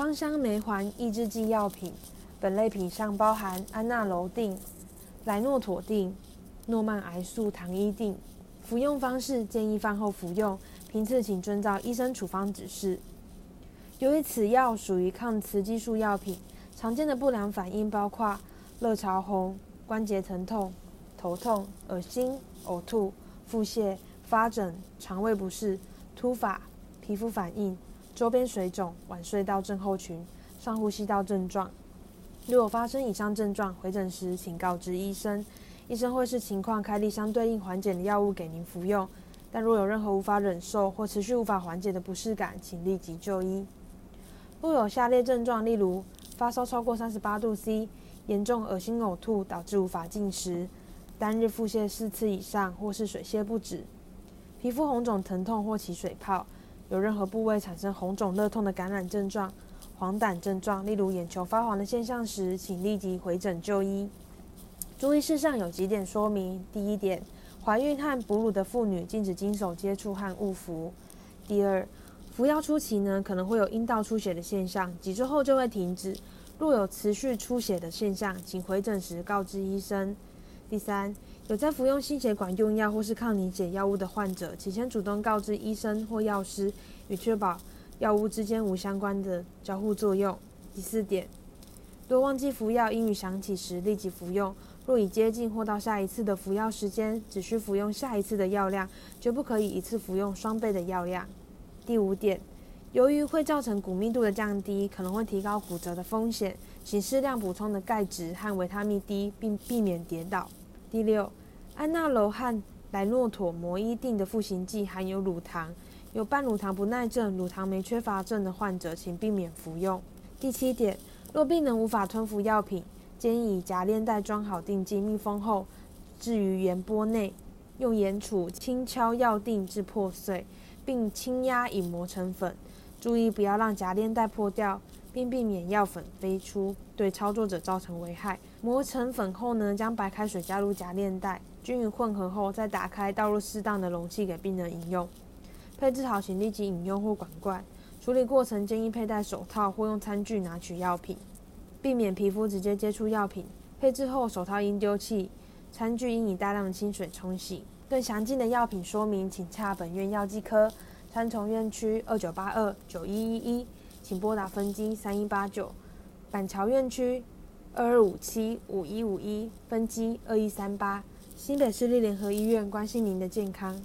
芳香霉环抑制剂药品，本类品上包含安那楼定、莱诺妥定、诺曼癌素糖衣定。服用方式建议饭后服用，频次请遵照医生处方指示。由于此药属于抗雌激素药品，常见的不良反应包括热潮红、关节疼痛、头痛、恶心、呕吐、腹泻、发疹、肠胃不适、突发、皮肤反应、周边水肿、晚睡到症候群、上呼吸道症状。如果发生以上症状，回诊时请告知医生，医生会视情况开立相对应缓解的药物给您服用。但若有任何无法忍受或持续无法缓解的不适感，请立即就医。若有下列症状，例如发烧超过三十八度 C、严重恶心呕吐导致无法进食、单日腹泻四次以上或是水泻不止、皮肤红肿疼痛或起水泡、有任何部位产生红肿热痛的感染症状、黄疸症状，例如眼球发黄的现象时，请立即回诊就医。注意事项有几点说明：第一点，怀孕和哺乳的妇女禁止经手接触和误服；第二，服药初期呢，可能会有阴道出血的现象，几周后就会停止。若有持续出血的现象，请回诊时告知医生。第三，有在服用心血管用药或是抗凝血药物的患者，请先主动告知医生或药师，以确保药物之间无相关的交互作用。第四点，若忘记服药，应于想起时立即服用。若已接近或到下一次的服药时间，只需服用下一次的药量，绝不可以一次服用双倍的药量。第五点，由于会造成骨密度的降低，可能会提高骨折的风险，请适量补充的钙质和维他命 D，并避免跌倒。第六，安那罗汉莱诺妥摩伊定的赋形剂含有乳糖，有半乳糖不耐症、乳糖酶缺乏症的患者，请避免服用。第七点，若病人无法吞服药品，建议以夹链袋装好定剂，密封后置于盐钵内，用盐杵轻敲药定至破碎。并轻压以磨成粉，注意不要让夹链袋破掉，并避免药粉飞出，对操作者造成危害。磨成粉后呢，将白开水加入夹链袋，均匀混合后再打开，倒入适当的容器给病人饮用。配置好，请立即饮用或管罐。处理过程建议佩戴手套或用餐具拿取药品，避免皮肤直接接触药品。配置后，手套应丢弃，餐具应以大量的清水冲洗。更详尽的药品说明，请洽本院药剂科，三重院区二九八二九一一一，请拨打分机三一八九；板桥院区二二五七五一五一，分机二一三八。新北市立联合医院关心您的健康。